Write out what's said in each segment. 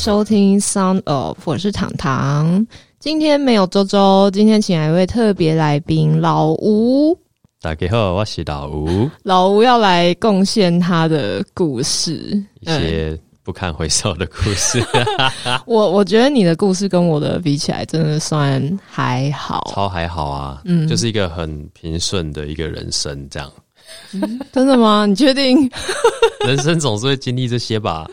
收听 Sound of，我是糖糖。今天没有周周，今天请来一位特别来宾老吴。大家好，我是老吴。老吴要来贡献他的故事，一些不堪回首的故事。我我觉得你的故事跟我的比起来，真的算还好，超还好啊。嗯，就是一个很平顺的一个人生，这样。真的吗？你确定？人生总是会经历这些吧？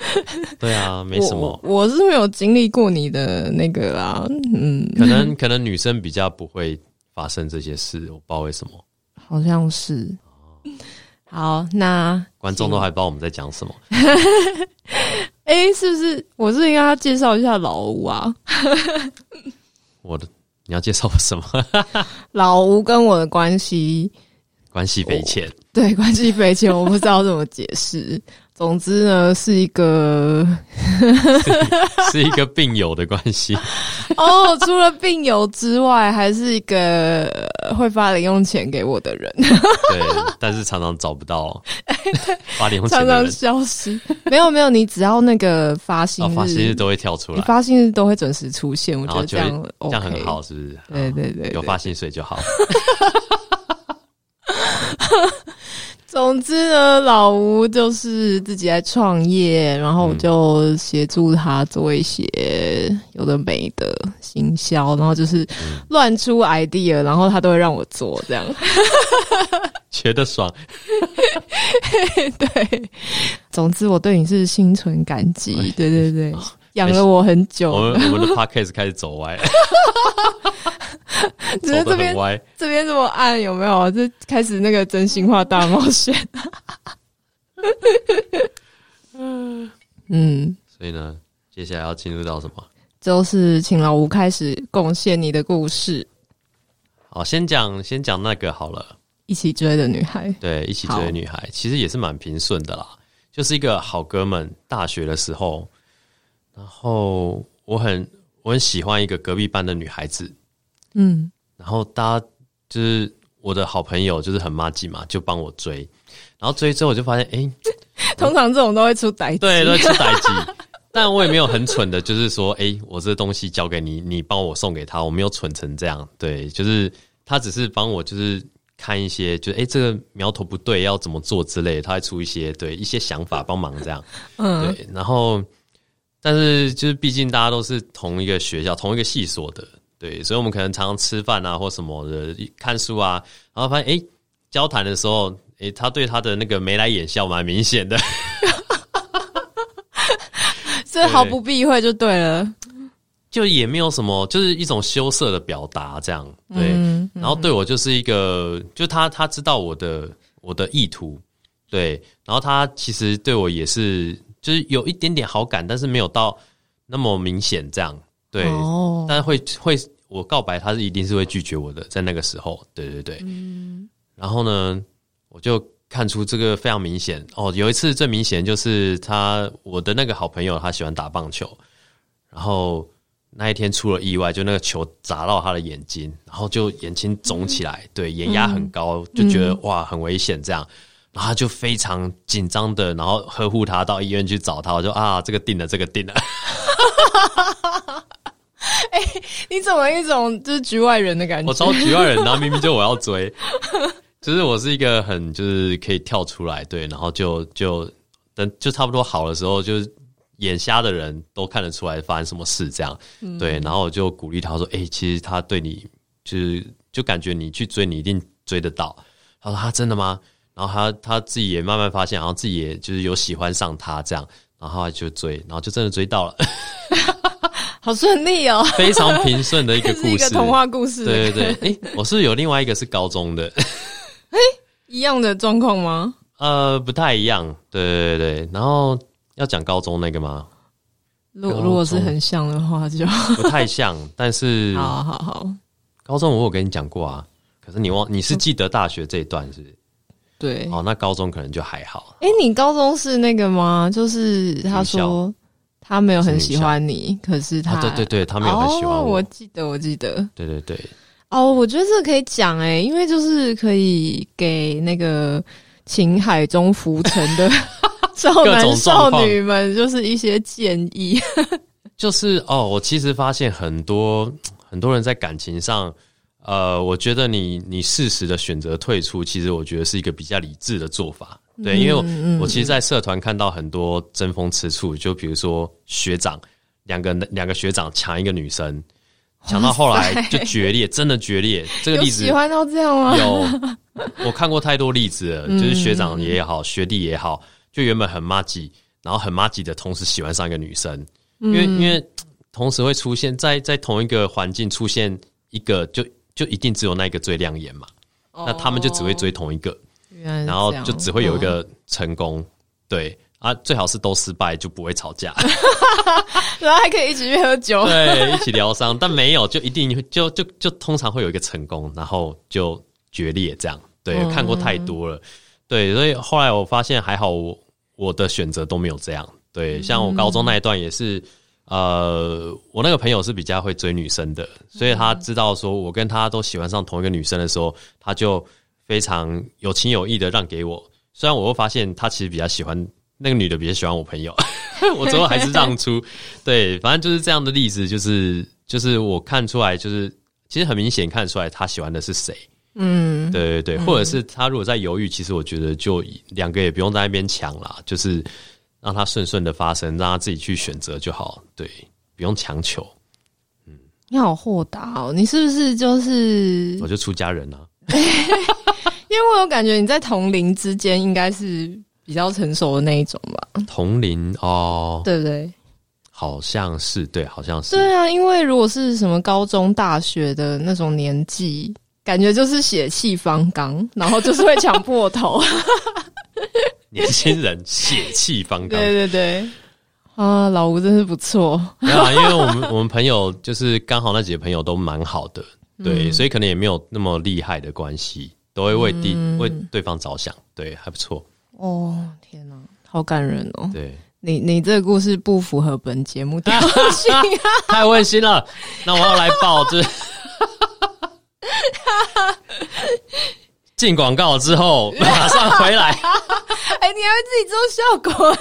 对啊，没什么。我是没有经历过你的那个啦。嗯，可能可能女生比较不会发生这些事，我不知道为什么。好像是。好，那观众都还不知道我们在讲什么。哎，是不是？我是应该要介绍一下老吴啊。我的，你要介绍我什么？老吴跟我的关系。关系匪浅，对，关系匪浅，我不知道怎么解释。总之呢，是一个 是一个病友的关系。哦，除了病友之外，还是一个会发零用钱给我的人。对，但是常常找不到发零用钱，常常消失。没有没有，你只要那个发薪发薪日都会跳出来，发薪日都会准时出现。我觉得这样这样很好，是不是？对对对，有发薪水就好。总之呢，老吴就是自己在创业，然后我就协助他做一些有的没的行销，然后就是乱出 idea，然后他都会让我做，这样。觉得爽。对，总之我对你是心存感激，对对对。养了我很久，我们我们的 podcast 开始走歪，只是这边这边这么暗，有没有？就开始那个真心话大冒险。嗯 嗯，所以呢，接下来要进入到什么？就是请老吴开始贡献你的故事。好，先讲先讲那个好了，一起追的女孩。对，一起追的女孩，其实也是蛮平顺的啦，就是一个好哥们，大学的时候。然后我很我很喜欢一个隔壁班的女孩子，嗯，然后大家就是我的好朋友，就是很妈鸡嘛，就帮我追，然后追之后我就发现，哎，通常这种都会出歹，对，都会出歹机，但我也没有很蠢的，就是说，哎，我这东西交给你，你帮我送给他，我没有蠢成这样，对，就是他只是帮我，就是看一些，就哎，这个苗头不对，要怎么做之类，他会出一些对一些想法帮忙这样，嗯，对，然后。但是，就是毕竟大家都是同一个学校、同一个系所的，对，所以我们可能常常吃饭啊，或什么的，看书啊，然后发现，哎，交谈的时候，哎，他对他的那个眉来眼笑蛮明显的，所以毫不避讳就对了，就也没有什么，就是一种羞涩的表达，这样，对，然后对我就是一个，就他他知道我的我的意图，对，然后他其实对我也是。就是有一点点好感，但是没有到那么明显，这样对。哦。但是会会，我告白他是一定是会拒绝我的，在那个时候，对对对。嗯。然后呢，我就看出这个非常明显哦。有一次最明显就是他我的那个好朋友，他喜欢打棒球，然后那一天出了意外，就那个球砸到他的眼睛，然后就眼睛肿起来，对，眼压很高，就觉得哇很危险这样。然后就非常紧张的，然后呵护他到医院去找他。我就啊，这个定了，这个定了。哎，你怎么一种就是局外人的感觉？我超局外人，然后明明就我要追，就是我是一个很就是可以跳出来，对，然后就就等就差不多好的时候，就是眼瞎的人都看得出来发生什么事，这样对。然后我就鼓励他说：“哎，其实他对你就是就感觉你去追，你一定追得到。”他说：“他真的吗？”然后他他自己也慢慢发现，然后自己也就是有喜欢上他这样，然后他就追，然后就真的追到了，好顺利哦，非常平顺的一个故事，一个童话故事。对对对，哎，我是有另外一个是高中的，哎，一样的状况吗？呃，不太一样。对对对，然后要讲高中那个吗？如如果是很像的话，就不太像。但是，好好好，高中我有跟你讲过啊，可是你忘，你是记得大学这一段是,不是？对，哦，那高中可能就还好。哎，你高中是那个吗？就是他说他没有很喜欢你，可是他对对对，他没有很喜欢我。我记得，我记得，对对对。哦，我觉得这个可以讲哎，因为就是可以给那个情海中浮沉的 少男少女们，就是一些建议。就是哦，我其实发现很多很多人在感情上，呃，我觉得你你适时的选择退出，其实我觉得是一个比较理智的做法。对，因为我我其实，在社团看到很多争风吃醋，就比如说学长两个两个学长抢一个女生，抢到后来就决裂，真的决裂。这个例子喜欢到这样吗？有，我看过太多例子了，就是学长也好，学弟也好，就原本很妈吉，然后很妈吉的同时喜欢上一个女生，因为因为同时会出现在在同一个环境出现一个，就就一定只有那一个最亮眼嘛，那他们就只会追同一个。然后就只会有一个成功，对啊，最好是都失败就不会吵架，然后还可以一起去喝酒，对，一起疗伤。但没有，就一定就就就通常会有一个成功，然后就决裂这样。对，看过太多了，对，所以后来我发现还好，我我的选择都没有这样。对，像我高中那一段也是，呃，我那个朋友是比较会追女生的，所以他知道说我跟他都喜欢上同一个女生的时候，他就。非常有情有义的让给我，虽然我会发现他其实比较喜欢那个女的，比较喜欢我朋友，我最后还是让出。对，反正就是这样的例子，就是就是我看出来，就是其实很明显看出来他喜欢的是谁。嗯，对对对，或者是他如果在犹豫，其实我觉得就两个也不用在那边抢啦，就是让它顺顺的发生，让他自己去选择就好。对，不用强求。嗯，你好豁达哦，你是不是就是我就出家人啊？因为我有感觉你在同龄之间应该是比较成熟的那一种吧？同龄哦，对不对？好像是，对，好像是。对啊，因为如果是什么高中、大学的那种年纪，感觉就是血气方刚，然后就是会抢破头。年轻人血气方刚，对对对。啊，老吴真是不错。没有，因为我们我们朋友就是刚好那几个朋友都蛮好的，对，所以可能也没有那么厉害的关系。都会为第为对方着想，对，还不错。哦，天哪，好感人哦！对，你你这个故事不符合本节目调性，太温馨了。那我要来报这。进广告之后 马上回来。哎，你还会自己做效果？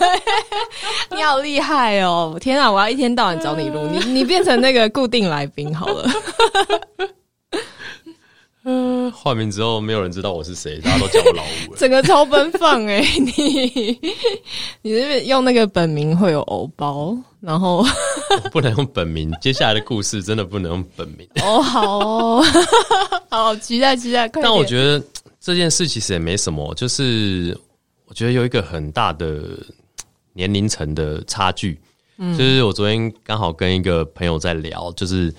你好厉害哦！天啊，我要一天到晚找你录，你 你变成那个固定来宾好了。嗯，换名之后没有人知道我是谁，大家都叫我老五。整个超奔放哎，你你那边用那个本名会有偶包，然后不能用本名。接下来的故事真的不能用本名哦。好，好期待期待。但我觉得这件事其实也没什么，就是我觉得有一个很大的年龄层的差距。嗯，就是我昨天刚好跟一个朋友在聊，就是。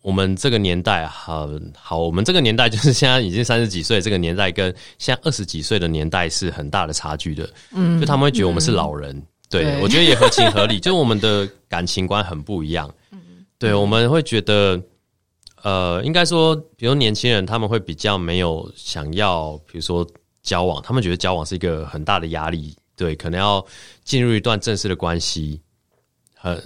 我们这个年代，好好，我们这个年代就是现在已经三十几岁，这个年代跟现在二十几岁的年代是很大的差距的。嗯，就他们会觉得我们是老人，对我觉得也合情合理，就我们的感情观很不一样。嗯，对，我们会觉得，呃，应该说，比如年轻人他们会比较没有想要，比如说交往，他们觉得交往是一个很大的压力，对，可能要进入一段正式的关系，很。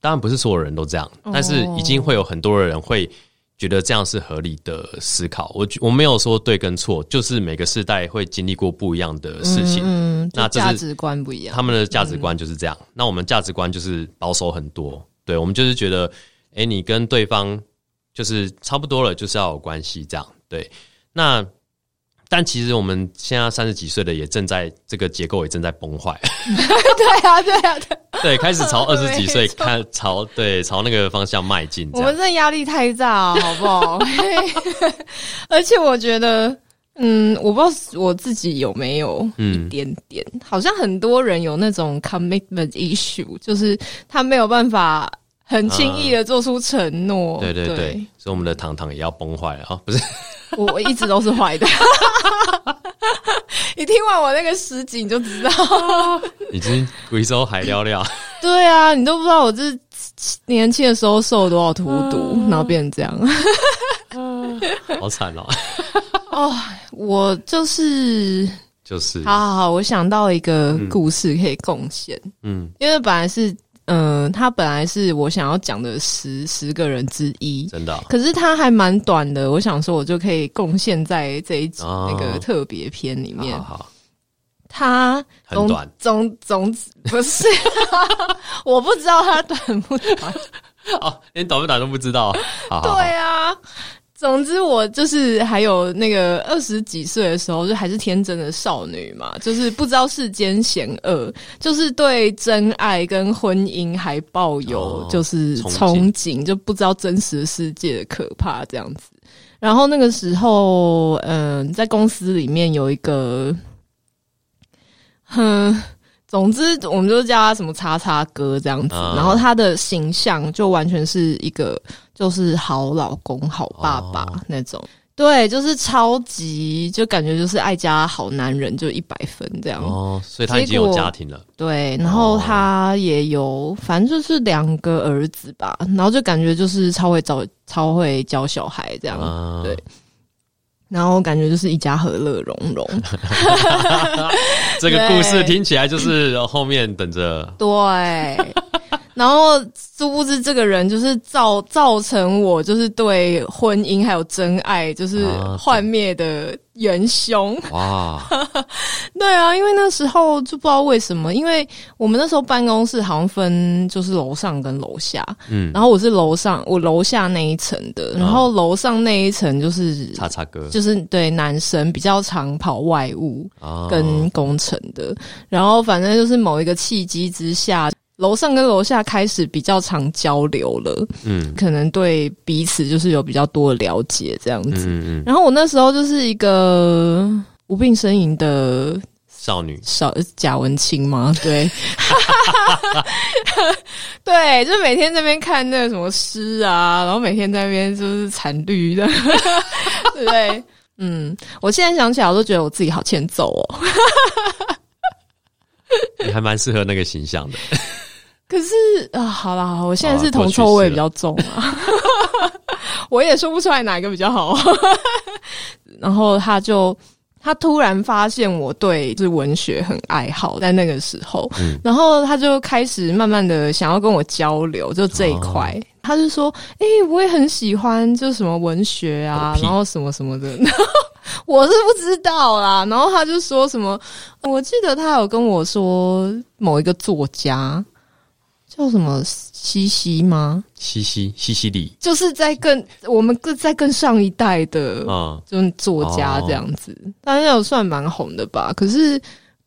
当然不是所有人都这样，但是已经会有很多的人会觉得这样是合理的思考。我我没有说对跟错，就是每个世代会经历过不一样的事情。嗯，那价值观不一样，他们的价值观就是这样。那我们价值观就是保守很多。对，我们就是觉得，哎，你跟对方就是差不多了，就是要有关系这样。对，那。但其实我们现在三十几岁的也正在这个结构也正在崩坏。对啊，对啊，对。对，开始朝 二十几岁看朝对朝那个方向迈进。我们这压力太大，好不好？而且我觉得，嗯，我不知道我自己有没有一点点，好像很多人有那种 commitment issue，就是他没有办法很轻易的做出承诺。对对对，所以我们的糖糖也要崩坏了啊！不是。我 我一直都是坏的，你听完我那个实景就知道，已经贵州海聊聊。对啊，你都不知道我这年轻的时候受了多少荼毒，然后变成这样，好惨哦！哦，我就是就是，好好好，我想到一个故事可以贡献，嗯，因为本来是。嗯，他本来是我想要讲的十十个人之一，真的。可是他还蛮短的，我想说，我就可以贡献在这一集那个特别篇里面。好，他很短，总总不是，我不知道他短不短。哦，连短不短都不知道。对啊，总之我就是还有那个二十几岁的时候，就还是天真的少女嘛，就是不知道世间险恶，就是对真爱跟婚姻还抱有就是憧憬，就不知道真实世界的可怕这样子。然后那个时候，嗯，在公司里面有一个，哼。总之，我们就叫他什么“叉叉哥”这样子，然后他的形象就完全是一个就是好老公、好爸爸那种，对，就是超级就感觉就是爱家好男人，就一百分这样。哦，所以他已经有家庭了。对，然后他也有，反正就是两个儿子吧，然后就感觉就是超会教、超会教小孩这样。对。然后感觉就是一家和乐融融，这个故事听起来就是后面等着。对。然后殊不知这个人就是造造成我就是对婚姻还有真爱就是幻灭的元凶。哇！对啊，因为那时候就不知道为什么，因为我们那时候办公室好像分就是楼上跟楼下，嗯，然后我是楼上，我楼下那一层的，然后楼上那一层就是叉叉哥，就是对男生比较常跑外务跟工程的，然后反正就是某一个契机之下。楼上跟楼下开始比较常交流了，嗯，可能对彼此就是有比较多的了解这样子。嗯嗯。然后我那时候就是一个无病呻吟的少女，少贾文清吗？对，对，就每天在那边看那个什么诗啊，然后每天在那边就是惨绿的，对 不对？嗯，我现在想起来，我都觉得我自己好欠揍哦。你还蛮适合那个形象的。可是啊，好了，好，我现在是铜臭味比较重啊，我也说不出来哪一个比较好。然后他就他突然发现我对是文学很爱好，在那个时候，然后他就开始慢慢的想要跟我交流，就这一块，他就说：“哎，我也很喜欢，就什么文学啊，然后什么什么的。”我是不知道啦。然后他就说什么，我记得他有跟我说某一个作家。叫什么西西吗？西西西西里，就是在更我们更在更上一代的啊，就是作家这样子，当然有算蛮红的吧。可是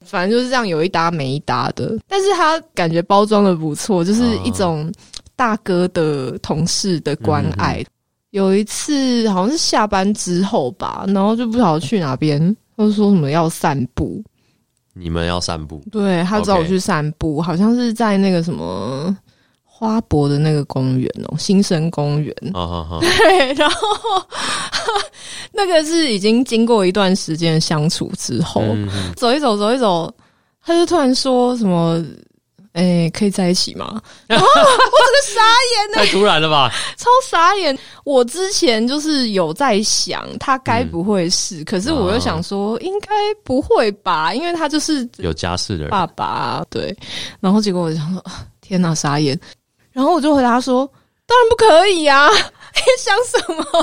反正就是这样，有一搭没一搭的。但是他感觉包装的不错，就是一种大哥的同事的关爱。有一次好像是下班之后吧，然后就不晓得去哪边，他说什么要散步。你们要散步？对他找我去散步，好像是在那个什么花博的那个公园哦，新生公园。对，然后那个是已经经过一段时间相处之后，走一走，走一走，他就突然说什么。哎，可以在一起吗？我这个傻眼呢，太突然了吧，超傻眼！我之前就是有在想，他该不会是，可是我又想说，应该不会吧，因为他就是有家室的人，爸爸对。然后结果我就想说，天哪，傻眼！然后我就回答说，当然不可以啊！你想什么？我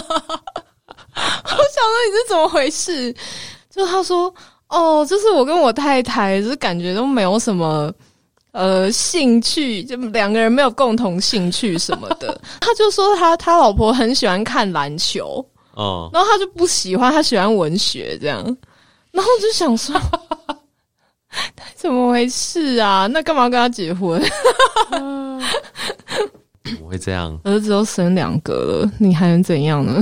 想说你是怎么回事？就他说，哦，就是我跟我太太，就是感觉都没有什么。呃，兴趣就两个人没有共同兴趣什么的，他就说他他老婆很喜欢看篮球，哦，然后他就不喜欢，他喜欢文学这样，然后就想说，怎么回事啊？那干嘛跟他结婚？怎么会这样？儿子都生两个了，你还能怎样呢？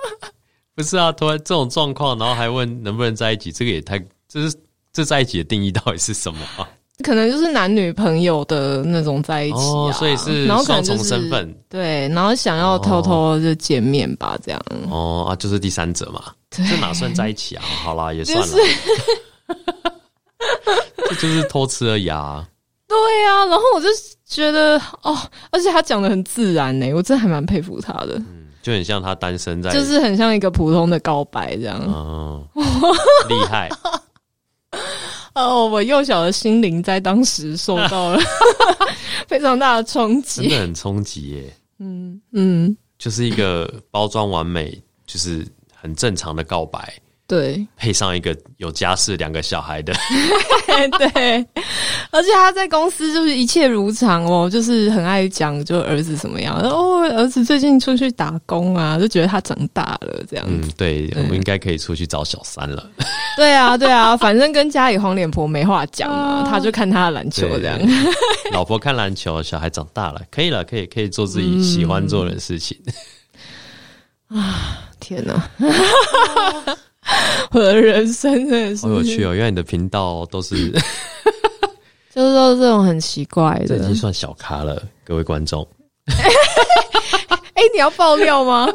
不是啊，突然这种状况，然后还问能不能在一起，这个也太……这是这在一起的定义到底是什么啊？可能就是男女朋友的那种在一起啊，所以是双重身份。对，然后想要偷偷就见面吧，这样。哦啊，就是第三者嘛，这哪算在一起啊？好啦，也算了。这就是偷吃而已啊。对呀，然后我就觉得哦，而且他讲的很自然呢，我真的还蛮佩服他的。嗯，就很像他单身在，就是很像一个普通的告白这样。哦，厉害。哦，我幼小的心灵在当时受到了 非常大的冲击，真的很冲击耶。嗯嗯，就是一个包装完美，就是很正常的告白，对配上一个有家室、两个小孩的，对，而且他在公司就是一切如常哦，就是很爱讲，就儿子怎么样，哦，儿子最近出去打工啊，就觉得他长大了这样子。嗯，对，我们应该可以出去找小三了。对啊，对啊，反正跟家里黄脸婆没话讲嘛，他就看他的篮球这样。老婆看篮球，小孩长大了，可以了，可以可以做自己喜欢做的事情。啊，天哪！我的人生真的是好有趣哦！因为你的频道都是，就是说这种很奇怪的，这已经算小咖了，各位观众。哎，你要爆料吗？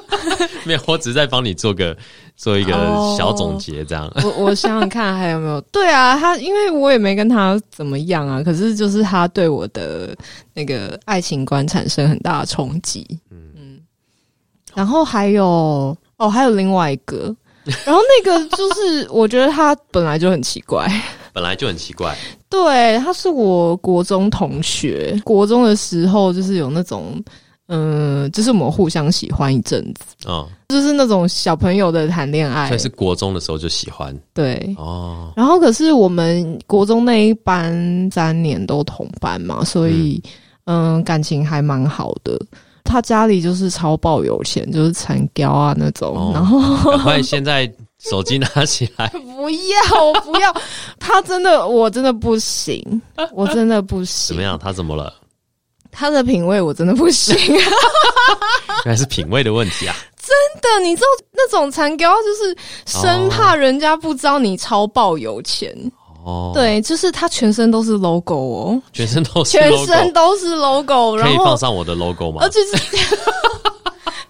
没有，我只是在帮你做个做一个小总结，这样。我我想想看还有没有？对啊，他因为我也没跟他怎么样啊，可是就是他对我的那个爱情观产生很大的冲击。嗯嗯，然后还有哦，还有另外一个。然后那个就是，我觉得他本来就很奇怪，本来就很奇怪。对，他是我国中同学，国中的时候就是有那种，嗯，就是我们互相喜欢一阵子，嗯，就是那种小朋友的谈恋爱，所以是国中的时候就喜欢。对，哦。然后可是我们国中那一班三年都同班嘛，所以嗯，感情还蛮好的。他家里就是超爆有钱，就是残雕啊那种，然后 赶快现在手机拿起来，不要我不要，他真的我真的不行，我真的不行。怎么样？他怎么了？他的品味我真的不行，原来是品味的问题啊！真的，你知道那种残雕就是生怕人家不知道你超爆有钱。哦，对，就是他全身都是 logo 哦，全身都是，全身都是 logo，然后可以放上我的 logo 吗？而且是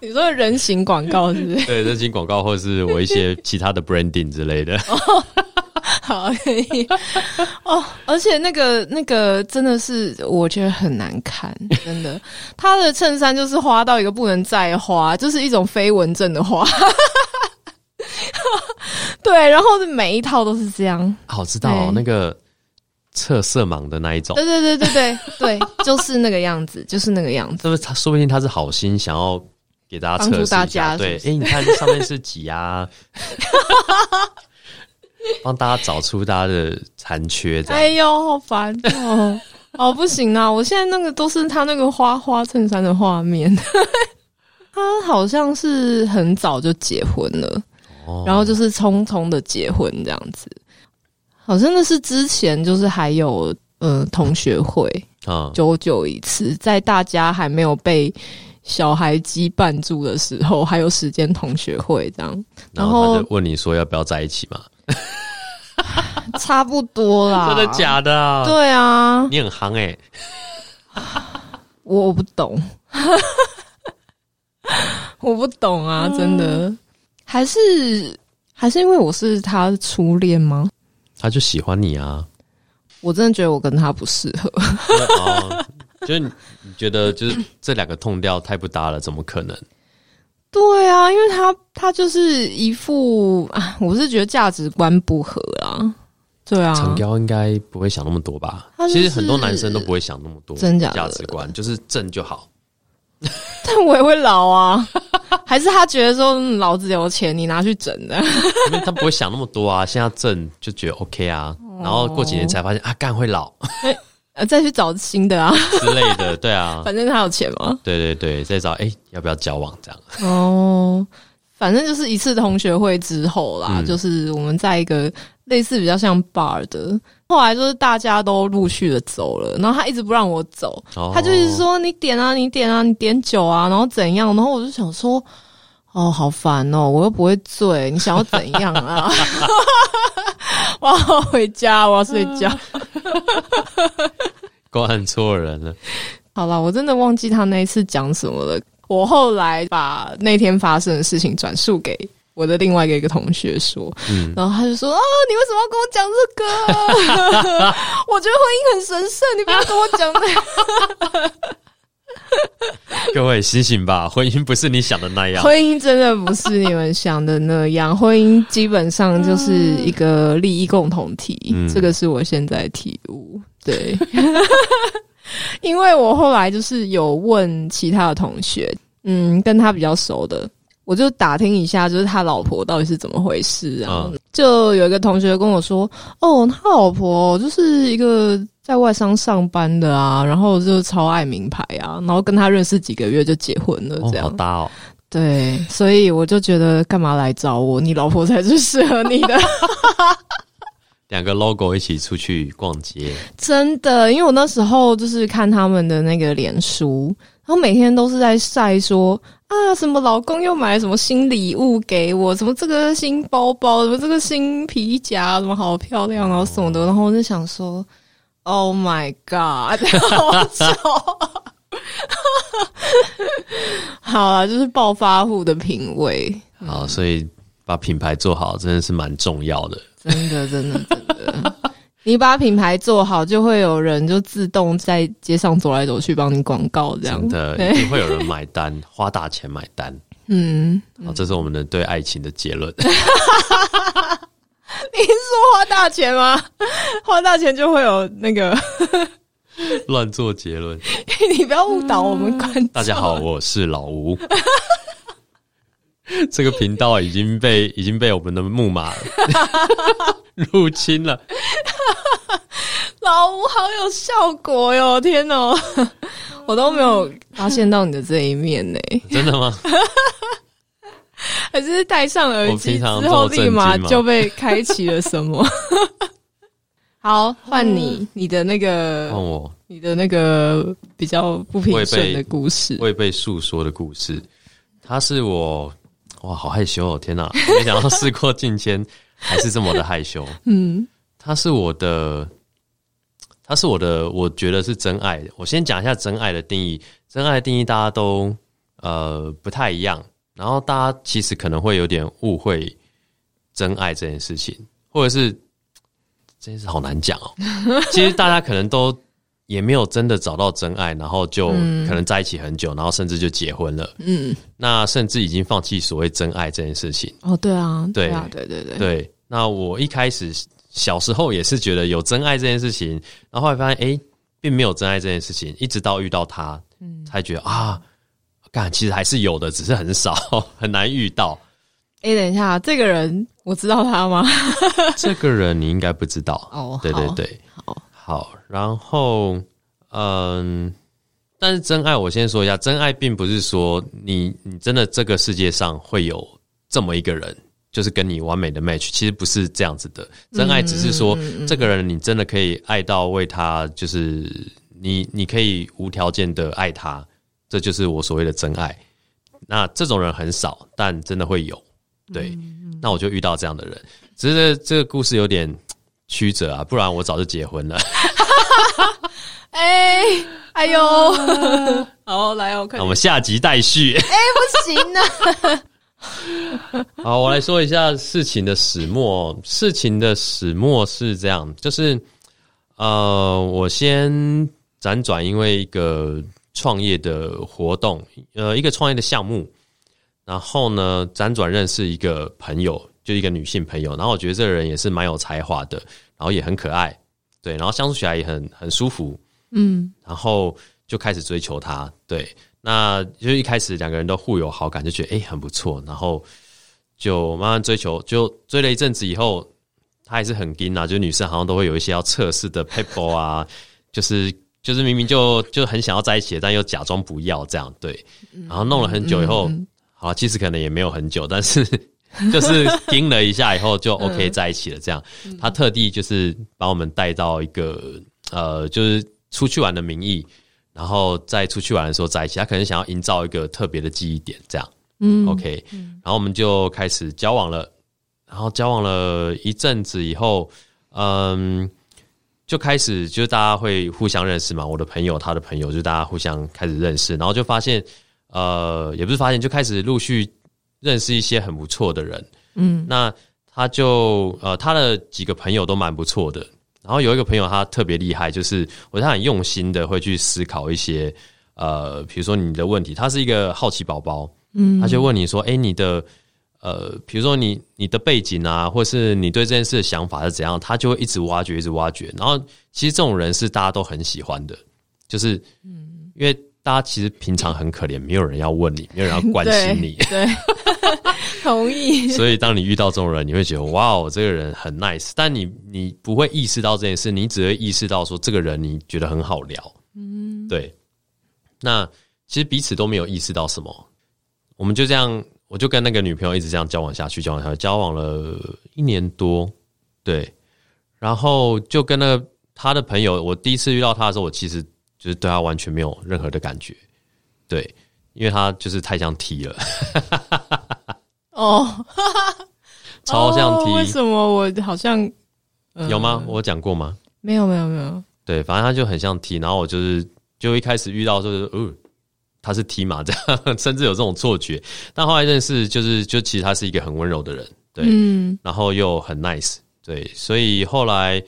你说人形广告是不是？对，人形广告或者是我一些其他的 branding 之类的。好，可以哦。而且那个那个真的是我觉得很难看，真的，他的衬衫就是花到一个不能再花，就是一种飞蚊症的花。对，然后每一套都是这样。好，知道哦那个测色盲的那一种。对对对对对对，就是那个样子，就是那个样子。是不是他？说不定他是好心想要给大家测试大家。对，哎，你看上面是几啊？帮大家找出大家的残缺。哎呦，好烦哦！哦，不行啊！我现在那个都是他那个花花衬衫的画面。他好像是很早就结婚了。然后就是匆匆的结婚这样子，好像那是之前就是还有呃同学会啊，久久一次，在大家还没有被小孩羁绊住的时候，还有时间同学会这样。然后他就问你说要不要在一起嘛？差不多啦，真的假的？对啊，你很夯 哎，我不懂，我不懂啊，真的。还是还是因为我是他初恋吗？他就喜欢你啊！我真的觉得我跟他不适合。就是你觉得就是这两个痛调太不搭了，怎么可能？对啊，因为他他就是一副啊，我是觉得价值观不合啊。对啊，陈雕应该不会想那么多吧？其实很多男生都不会想那么多，真假价值观就是正就好。但我也会老啊，还是他觉得说老子有钱，你拿去整的？因为他不会想那么多啊，现在挣就觉得 OK 啊，然后过几年才发现啊，干会老，呃，再去找新的啊。之类的，对啊，反正他有钱嘛，对对对，再找哎，要不要交往这样？哦，反正就是一次同学会之后啦，就是我们在一个类似比较像 bar 的。后来就是大家都陆续的走了，然后他一直不让我走，他就是说你点啊，你点啊，你点酒啊，然后怎样？然后我就想说，哦，好烦哦，我又不会醉，你想要怎样啊？我要回家，我要睡觉。关错人了。好了，我真的忘记他那一次讲什么了。我后来把那天发生的事情转述给。我的另外一个一个同学说，然后他就说啊，你为什么要跟我讲这个？我觉得婚姻很神圣，你不要跟我讲那。各位醒醒吧，婚姻不是你想的那样。婚姻真的不是你们想的那样，婚姻基本上就是一个利益共同体。这个是我现在体悟。对，因为我后来就是有问其他的同学，嗯，跟他比较熟的。我就打听一下，就是他老婆到底是怎么回事啊？就有一个同学跟我说，哦，他老婆就是一个在外商上班的啊，然后就超爱名牌啊，然后跟他认识几个月就结婚了，这样好搭哦。对，所以我就觉得干嘛来找我？你老婆才是适合你的。两个 logo 一起出去逛街，真的，因为我那时候就是看他们的那个脸书。然后每天都是在晒说啊，什么老公又买了什么新礼物给我，什么这个新包包，什么这个新皮夹，什么好漂亮，然后什么的。然后我就想说，Oh my God，好丑！好啊，就是暴发户的品味。好，所以把品牌做好真的是蛮重要的。真的，真的，真的。你把品牌做好，就会有人就自动在街上走来走去帮你广告，这样真的一定会有人买单，花大钱买单。嗯，好，这是我们的对爱情的结论。你是说花大钱吗？花大钱就会有那个乱做结论。你不要误导我们观众。大家好，我是老吴。这个频道已经被 已经被我们的木马 入侵了。老吴好有效果哟！天哪，我都没有发现到你的这一面呢。真的吗？还是戴上耳机之后立马就被开启了什么？好，换你，你的那个换我，你的那个比较不平顺的故事，未被诉说的故事。它是我。哇，好害羞哦！天哪，没想到事过境迁还是这么的害羞。嗯，他是我的，他是我的，我觉得是真爱。我先讲一下真爱的定义。真爱的定义大家都呃不太一样，然后大家其实可能会有点误会真爱这件事情，或者是这件事好难讲哦。其实大家可能都。也没有真的找到真爱，然后就可能在一起很久，然后甚至就结婚了。嗯，那甚至已经放弃所谓真爱这件事情。哦，对啊，对啊，对对对对。那我一开始小时候也是觉得有真爱这件事情，然后后来发现哎，并没有真爱这件事情，一直到遇到他，嗯，才觉得啊，干其实还是有的，只是很少，很难遇到。哎，等一下，这个人我知道他吗？这个人你应该不知道哦。对对对，好。然后，嗯，但是真爱，我先说一下，真爱并不是说你你真的这个世界上会有这么一个人，就是跟你完美的 match，其实不是这样子的。真爱只是说，这个人你真的可以爱到为他，就是你你可以无条件的爱他，这就是我所谓的真爱。那这种人很少，但真的会有。对，那我就遇到这样的人，只是这个故事有点。曲折啊，不然我早就结婚了。哎，哎呦，好来，我看。我们下集待续。哎，不行啊。好，我来说一下事情的始末。事情的始末是这样，就是呃，我先辗转，因为一个创业的活动，呃，一个创业的项目，然后呢，辗转认识一个朋友。就一个女性朋友，然后我觉得这个人也是蛮有才华的，然后也很可爱，对，然后相处起来也很很舒服，嗯，然后就开始追求她，对，那就一开始两个人都互有好感，就觉得哎很不错，然后就慢慢追求，就追了一阵子以后，她还是很硬啊，就女生好像都会有一些要测试的 paper 啊，就是就是明明就就很想要在一起，但又假装不要这样，对，然后弄了很久以后，好，其实可能也没有很久，但是。就是盯了一下以后就 OK 在一起了，这样他特地就是把我们带到一个呃，就是出去玩的名义，然后在出去玩的时候在一起。他可能想要营造一个特别的记忆点，这样嗯 OK，然后我们就开始交往了。然后交往了一阵子以后，嗯，就开始就是大家会互相认识嘛。我的朋友，他的朋友，就大家互相开始认识，然后就发现呃，也不是发现，就开始陆续。认识一些很不错的人，嗯，那他就呃，他的几个朋友都蛮不错的。然后有一个朋友他特别厉害，就是我他很用心的会去思考一些呃，比如说你的问题，他是一个好奇宝宝，嗯，他就问你说，哎，你的呃，比如说你你的背景啊，或是你对这件事的想法是怎样，他就会一直挖掘，一直挖掘。然后其实这种人是大家都很喜欢的，就是嗯，因为。大家其实平常很可怜，没有人要问你，没有人要关心你。对，同意。所以当你遇到这种人，你会觉得哇哦，这个人很 nice，但你你不会意识到这件事，你只会意识到说这个人你觉得很好聊。嗯，对。那其实彼此都没有意识到什么，我们就这样，我就跟那个女朋友一直这样交往下去，交往下去，交往了一年多。对，然后就跟那个他的朋友，我第一次遇到他的时候，我其实。就是对他完全没有任何的感觉，对，因为他就是太像 T 了，哦，超像 T，为什么我好像有吗？我讲过吗？没有，没有，没有。对，反正他就很像 T，然后我就是就一开始遇到就是，哦，他是 T 嘛，这样，甚至有这种错觉。但后来认识，就是就其实他是一个很温柔的人，对，嗯，然后又很 nice，对，所以后来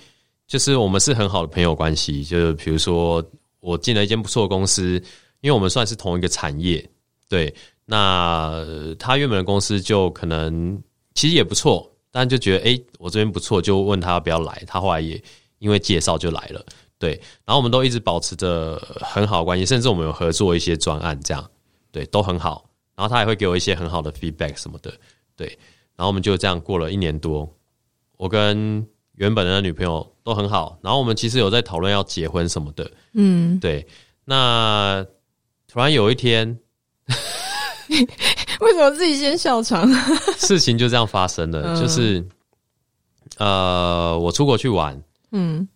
就是我们是很好的朋友关系，就是比如说。我进了一间不错的公司，因为我们算是同一个产业，对。那他原本的公司就可能其实也不错，但就觉得哎，我这边不错，就问他要不要来。他后来也因为介绍就来了，对。然后我们都一直保持着很好的关系，甚至我们有合作一些专案，这样对都很好。然后他也会给我一些很好的 feedback 什么的，对。然后我们就这样过了一年多，我跟。原本的女朋友都很好，然后我们其实有在讨论要结婚什么的，嗯，对。那突然有一天，为什么自己先笑场？事情就这样发生了，就是呃，我出国去玩，嗯，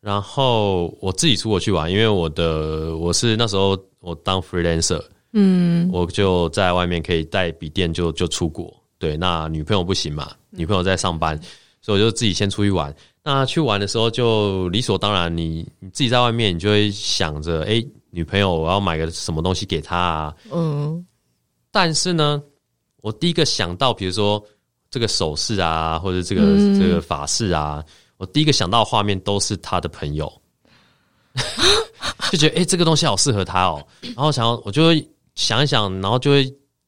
然后我自己出国去玩，因为我的我是那时候我当 freelancer，嗯，我就在外面可以带笔电就就出国，对。那女朋友不行嘛，女朋友在上班。所以我就自己先出去玩。那去玩的时候，就理所当然，你你自己在外面，你就会想着，哎，女朋友，我要买个什么东西给她啊？嗯。但是呢，我第一个想到，比如说这个首饰啊，或者这个这个发饰啊，我第一个想到的画面都是他的朋友，就觉得哎，这个东西好适合他哦。然后想要，我就会想一想，然后就会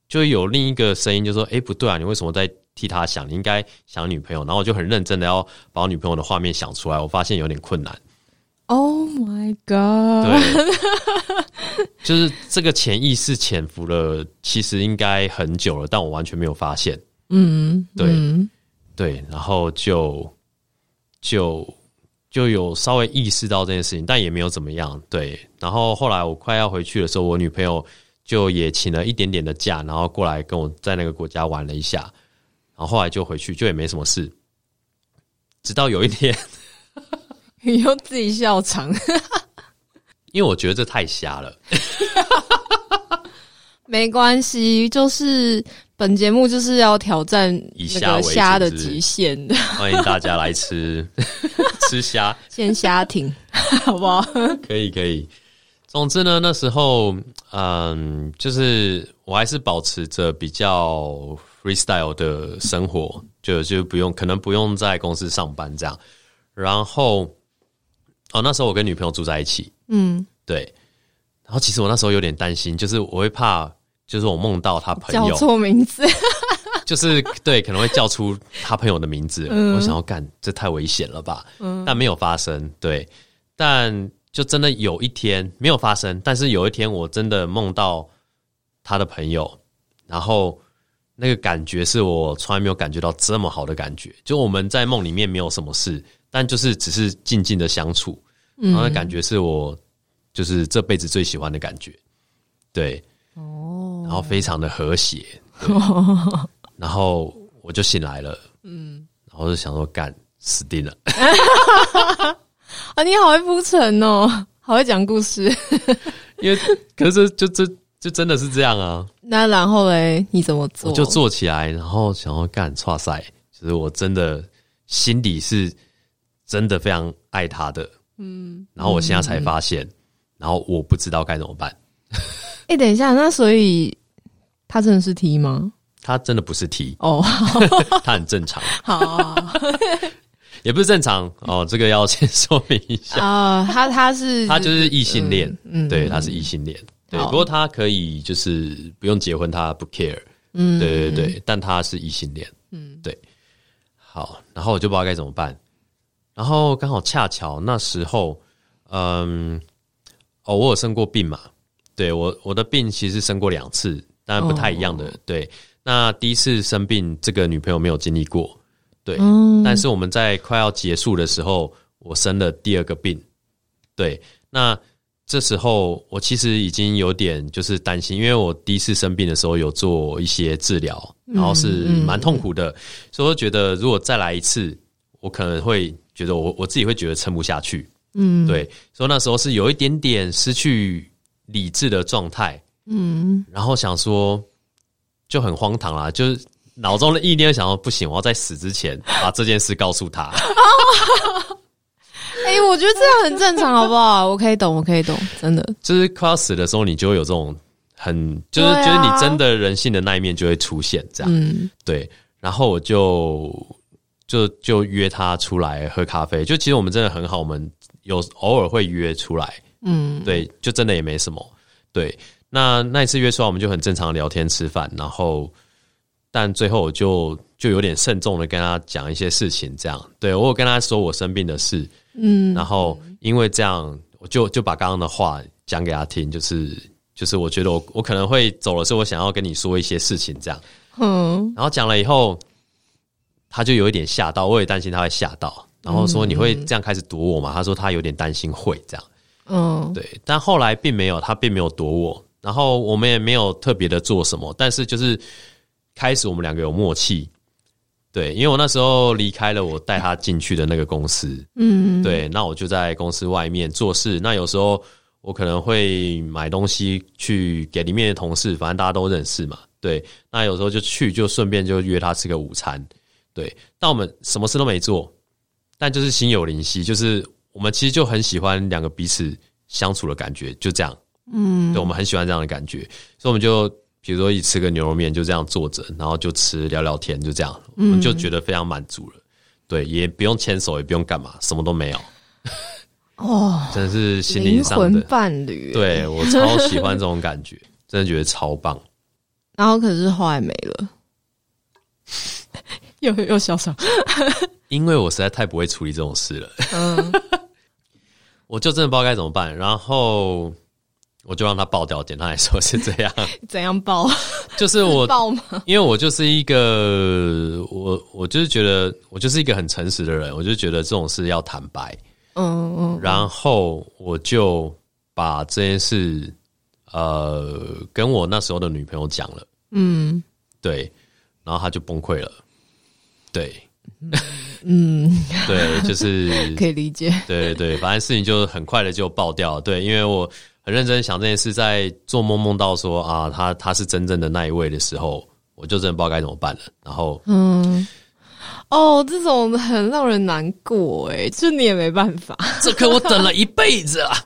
就会有另一个声音，就说，哎，不对啊，你为什么在？替他想，你应该想女朋友，然后我就很认真的要把我女朋友的画面想出来，我发现有点困难。Oh my god！对，就是这个潜意识潜伏了，其实应该很久了，但我完全没有发现。嗯，对，对，然后就就就有稍微意识到这件事情，但也没有怎么样。对，然后后来我快要回去的时候，我女朋友就也请了一点点的假，然后过来跟我在那个国家玩了一下。然后后来就回去，就也没什么事。直到有一天，你又自己笑场，因为我觉得这太瞎了。没关系，就是本节目就是要挑战那个虾的极限的。欢迎大家来吃 吃虾，先虾停，好不好？可以可以。总之呢，那时候嗯，就是我还是保持着比较。Freestyle 的生活就就不用，可能不用在公司上班这样。然后哦，那时候我跟女朋友住在一起，嗯，对。然后其实我那时候有点担心，就是我会怕，就是我梦到他朋友叫错名字，就是对，可能会叫出他朋友的名字。我想要干，这太危险了吧？嗯，但没有发生。对，但就真的有一天没有发生，但是有一天我真的梦到他的朋友，然后。那个感觉是我从来没有感觉到这么好的感觉，就我们在梦里面没有什么事，但就是只是静静的相处，然后感觉是我就是这辈子最喜欢的感觉，对，哦，然后非常的和谐，然后我就醒来了，嗯，然后就想说干死定了，啊，你好会铺陈哦，好会讲故事，因为可是就这。就真的是这样啊！那然后嘞，你怎么做？我就做起来，然后想要干跨赛，就是我真的心底是真的非常爱他的，嗯。然后我现在才发现，然后我不知道该怎么办。哎，等一下，那所以他真的是 T 吗？他真的不是 T 哦，他很正常。好，也不是正常哦，这个要先说明一下啊。他他是他就是异性恋，嗯，对，他是异性恋。对，不过他可以就是不用结婚，他不 care。嗯，对对对，但他是异性恋。嗯，对。好，然后我就不知道该怎么办。然后刚好恰巧那时候，嗯，哦，我有生过病嘛，对我我的病其实生过两次，当然不太一样的。对，那第一次生病，这个女朋友没有经历过，对。但是我们在快要结束的时候，我生了第二个病，对。那这时候我其实已经有点就是担心，因为我第一次生病的时候有做一些治疗，然后是蛮痛苦的，所以我觉得如果再来一次，我可能会觉得我我自己会觉得撑不下去。嗯，对，所以那时候是有一点点失去理智的状态，嗯，然后想说就很荒唐啦，就是脑中的意念想说不行，我要在死之前把这件事告诉他。哎，我觉得这样很正常，好不好？我可以懂，我可以懂，真的，就是快要死的时候，你就会有这种很，就是就是你真的人性的那一面就会出现，这样，嗯，对，然后我就就就约他出来喝咖啡，就其实我们真的很好，我们。有偶尔会约出来，嗯，对，就真的也没什么，对。那那一次约出来，我们就很正常聊天吃饭，然后，但最后我就就有点慎重的跟他讲一些事情，这样，对我有跟他说我生病的事，嗯，然后因为这样，我就就把刚刚的话讲给他听，就是就是我觉得我我可能会走的时候，我想要跟你说一些事情，这样，嗯，然后讲了以后，他就有一点吓到，我也担心他会吓到。然后说你会这样开始躲我吗？他说他有点担心会这样，嗯，对。但后来并没有，他并没有躲我。然后我们也没有特别的做什么，但是就是开始我们两个有默契，对。因为我那时候离开了我带他进去的那个公司，嗯，对。那我就在公司外面做事。那有时候我可能会买东西去给里面的同事，反正大家都认识嘛，对。那有时候就去，就顺便就约他吃个午餐，对。但我们什么事都没做。但就是心有灵犀，就是我们其实就很喜欢两个彼此相处的感觉，就这样。嗯，对，我们很喜欢这样的感觉，所以我们就比如说一吃个牛肉面，就这样坐着，然后就吃聊聊天，就这样，我们就觉得非常满足了。对，也不用牵手，也不用干嘛，什么都没有。哦，真的是心灵上的伴侣。对我超喜欢这种感觉，真的觉得超棒。然后可是后来没了，又又笑笑。因为我实在太不会处理这种事了，嗯，我就真的不知道该怎么办，然后我就让他爆掉。简单来说是这样，怎样爆？就是我 爆吗？因为我就是一个我，我就是觉得我就是一个很诚实的人，我就觉得这种事要坦白，嗯嗯，然后我就把这件事呃跟我那时候的女朋友讲了，嗯，对，然后他就崩溃了，对。嗯，对，就是可以理解。对对反正事情就很快的就爆掉。对，因为我很认真想这件事，在做梦梦到说啊，他他是真正的那一位的时候，我就真的不知道该怎么办了。然后，嗯，哦，这种很让人难过哎，这你也没办法。这可我等了一辈子啊！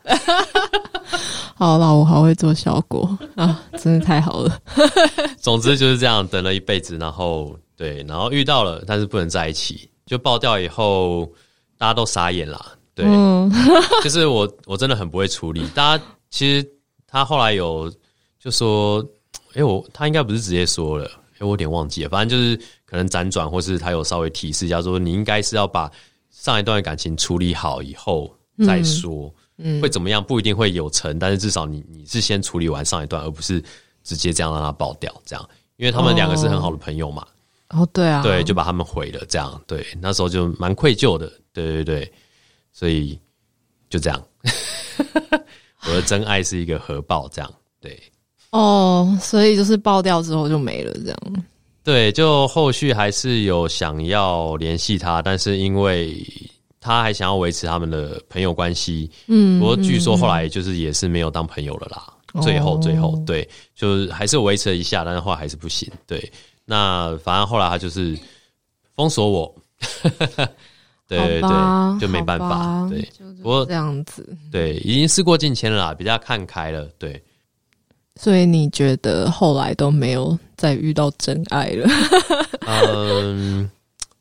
好了，我好会做效果啊，真的太好了。总之就是这样，等了一辈子，然后。对，然后遇到了，但是不能在一起，就爆掉以后，大家都傻眼了。对，就是我，我真的很不会处理。大家其实他后来有就说，哎，我他应该不是直接说了，哎，我有点忘记了。反正就是可能辗转，或是他有稍微提示，一下说你应该是要把上一段感情处理好以后再说，嗯，会怎么样不一定会有成，但是至少你你是先处理完上一段，而不是直接这样让他爆掉，这样，因为他们两个是很好的朋友嘛。哦，对啊，对，就把他们毁了，这样，对，那时候就蛮愧疚的，对对对，所以就这样，我的真爱是一个核爆，这样，对，哦，所以就是爆掉之后就没了，这样，对，就后续还是有想要联系他，但是因为他还想要维持他们的朋友关系，嗯，不过据说后来就是也是没有当朋友了啦，最后最后，对，就是还是维持了一下，但是后来还是不行，对。那反正后来他就是封锁我，对对对，就没办法，对，不过这样子，对，已经事过境迁了啦，比较看开了，对。所以你觉得后来都没有再遇到真爱了？嗯，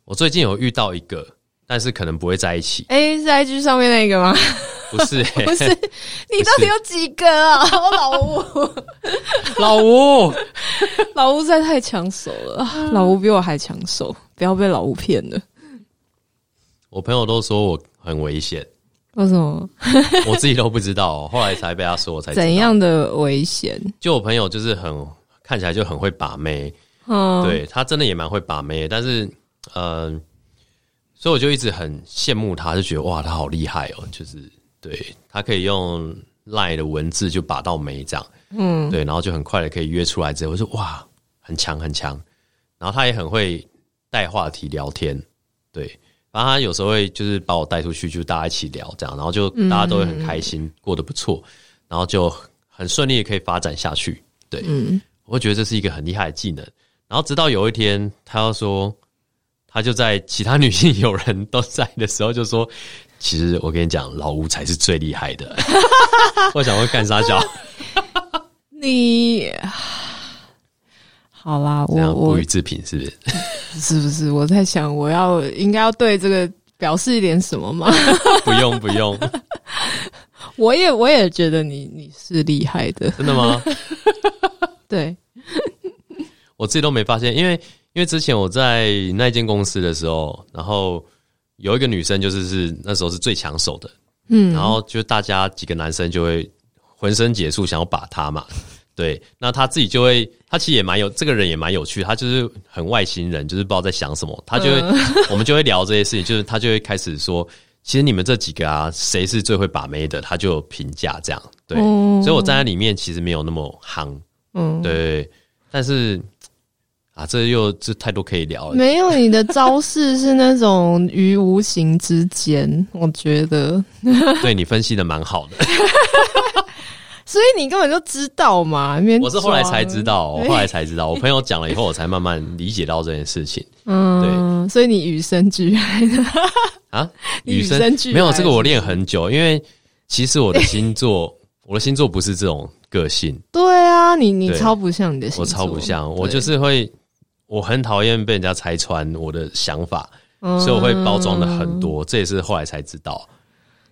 我最近有遇到一个，但是可能不会在一起。哎，是 IG 上面那个吗？不是，不是，你到底有几个啊？我老吴，老吴，老吴实在太抢手了，老吴比我还抢手，不要被老吴骗了。我朋友都说我很危险，为什么？我自己都不知道，后来才被他说，我才知道。怎样的危险？就我朋友就是很看起来就很会把妹，嗯，对他真的也蛮会把妹，但是嗯、所以我就一直很羡慕他，就觉得哇，他好厉害哦，就是对他可以用 line 的文字就把到妹这样，嗯，对，然后就很快的可以约出来之后，我说哇，很强很强，然后他也很会带话题聊天，对，反正他有时候会就是把我带出去，就大家一起聊这样，然后就大家都会很开心，过得不错，然后就很顺利的可以发展下去，对，嗯，我会觉得这是一个很厉害的技能。然后直到有一天，他要说，他就在其他女性友人都在的时候，就说：“其实我跟你讲，老吴才是最厉害的。”我想会干啥小？你 好啦，我我不予置评是不是？是不是？我在想，我要应该要对这个表示一点什么吗？不 用不用，我也我也觉得你你是厉害的，真的吗？对，我自己都没发现，因为因为之前我在那间公司的时候，然后有一个女生就是是那时候是最抢手的，嗯，然后就大家几个男生就会浑身解数想要把她嘛，对，那他自己就会，他其实也蛮有这个人也蛮有趣，他就是很外星人，就是不知道在想什么，他就会、我们就会聊这些事情，就是他就会开始说，其实你们这几个啊，谁是最会把妹的，他就有评价这样，对，哦。所以我站在里面其实没有那么夯，嗯，对，但是啊，这又这太多可以聊了，没有你的招式是那种于无形之间，我觉得，对你分析的蛮好的，所以你根本就知道嘛。我是后来才知，道，我后来才知道，我朋友讲了以后，我才慢慢理解到这件事情。嗯，对。所以你与生俱来的，啊，你与生？与生俱来没有这个我练很久，因为其实我的星座，我的星座不是这种个性，对啊，你你超不像你的星座。我，超不像，我就是会，我很讨厌被人家拆穿我的想法，嗯。所以我会包装的很多，这也是后来才知道。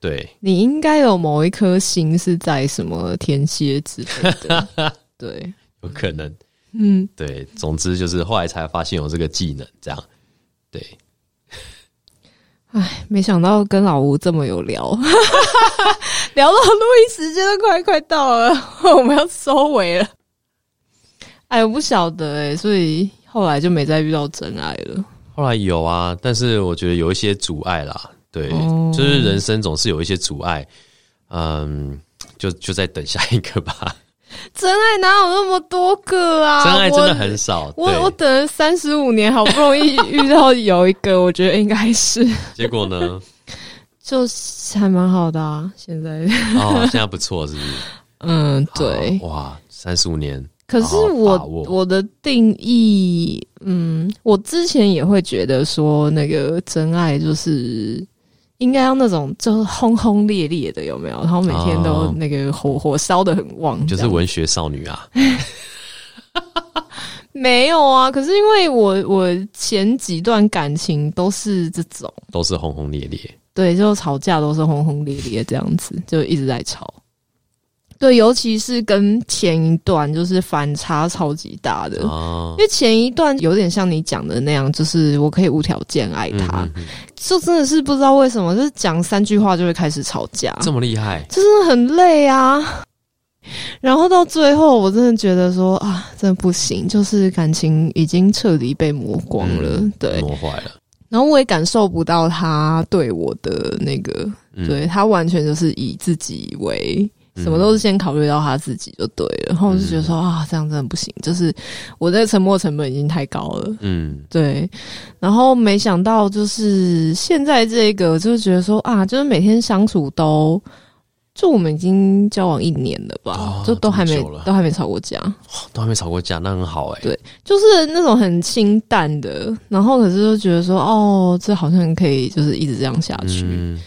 对，你应该有某一颗星是在什么天蝎之类的，对，有可能，嗯，对，总之就是后来才发现有这个技能，这样，对，唉，没想到跟老吴这么有聊，聊到录音时间都快快到了，我们要收尾了。哎，我不晓得哎、所以后来就没再遇到真爱了。后来有啊，但是我觉得有一些阻碍啦，对，哦就是人生总是有一些阻碍，嗯，就就再等下一个吧。真爱哪有那么多个啊？真爱真的很少，我我对。等了三十五年，好不容易遇到有一个，我觉得应该是，结果呢？就是还蛮好的啊。现在，哦，现在不错，是不是？嗯，对。哇，三十五年，可是我我的定义，嗯，我之前也会觉得说，那个真爱就是应该要那种就是轰轰烈烈的，有没有？然后每天都哦那个火火烧的很旺，就是文学少女啊。没有啊。可是因为我我前几段感情都是这种，都是轰轰烈烈。对，就吵架都是轰轰烈烈这样子，就一直在吵。对，尤其是跟前一段就是反差超级大的，哦因，为前一段有点像你讲的那样，就是我可以无条件爱他，嗯嗯嗯就真的是不知道为什么，就是讲三句话就会开始吵架，这么厉害，就真的很累啊。然后到最后，我真的觉得说啊，真的不行，就是感情已经彻底被磨光了，嗯对。磨坏了。然后我也感受不到他对我的那个，嗯对他完全就是以自己为。嗯什么都是先考虑到他自己就对了，然后我就觉得说、啊，这样真的不行，就是我的沉默成本已经太高了。嗯，对，然后没想到就是现在这个，就是觉得说啊，就是每天相处都，就我们已经交往一年了吧，哦就都还没都还没吵过架，都还没吵过架，那很好哎。对就是那种很清淡的，然后可是就觉得说哦，这好像可以就是一直这样下去。嗯，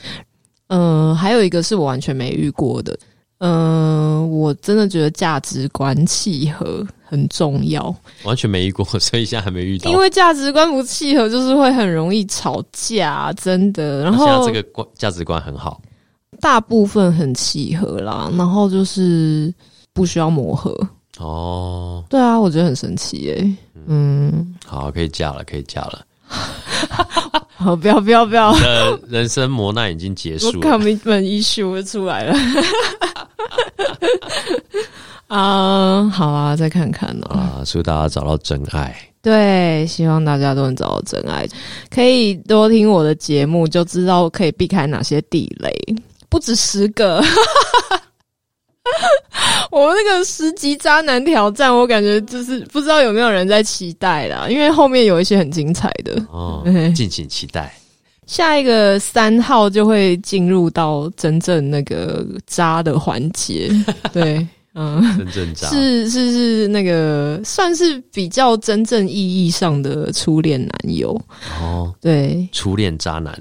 嗯、还有一个是我完全没遇过的，嗯、我真的觉得价值观契合很重要。完全没遇过，所以现在还没遇到。因为价值观不契合，就是会很容易吵架，真的。然后现在这个观价值观很好，大部分很契合啦，然后就是不需要磨合。哦，对啊，我觉得很神奇耶、嗯，好，可以嫁了，可以嫁了。好，不要不要不要，的人生磨难已经结束了。commitment issue 出来了。啊，好啊，再看看呢。啊，祝大家找到真爱。对，希望大家都能找到真爱。可以多听我的节目，就知道可以避开哪些地雷，不止十个。我们那个十级渣男挑战，我感觉就是不知道有没有人在期待啦，因为后面有一些很精彩的哦，敬请期待。下一个三号就会进入到真正那个渣的环节，对。嗯，真正渣。是是是那个算是比较真正意义上的初恋男友。哦，对，初恋渣男，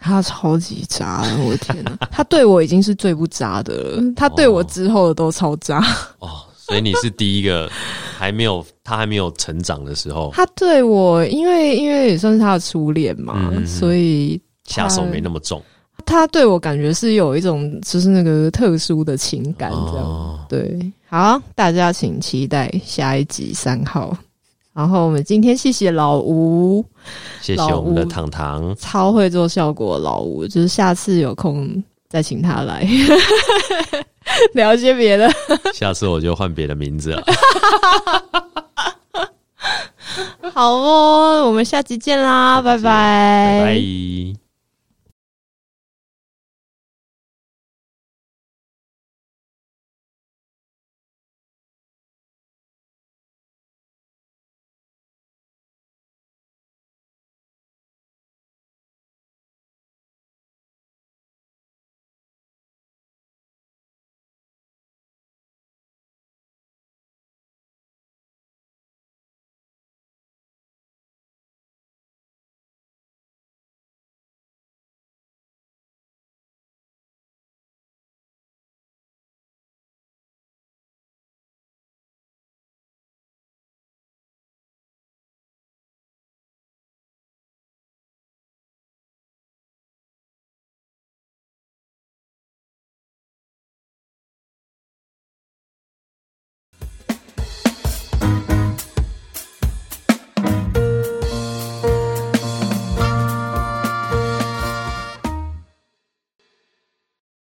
他超级渣，我的天哪，他对我已经是最不渣的了，他对我之后的都超渣。哦，所以你是第一个还没有他还没有成长的时候，他对我因为因为也算是他的初恋嘛，所以下手没那么重。他对我感觉是有一种，就是那个特殊的情感，这样对。好，大家请期待下一集三号。然后我们今天谢谢老吴，谢谢我们的糖糖，超会做效果。老吴就是下次有空再请他来 聊些别的。下次我就换别的名字了。好哦，我们下期见啦，拜拜，拜拜。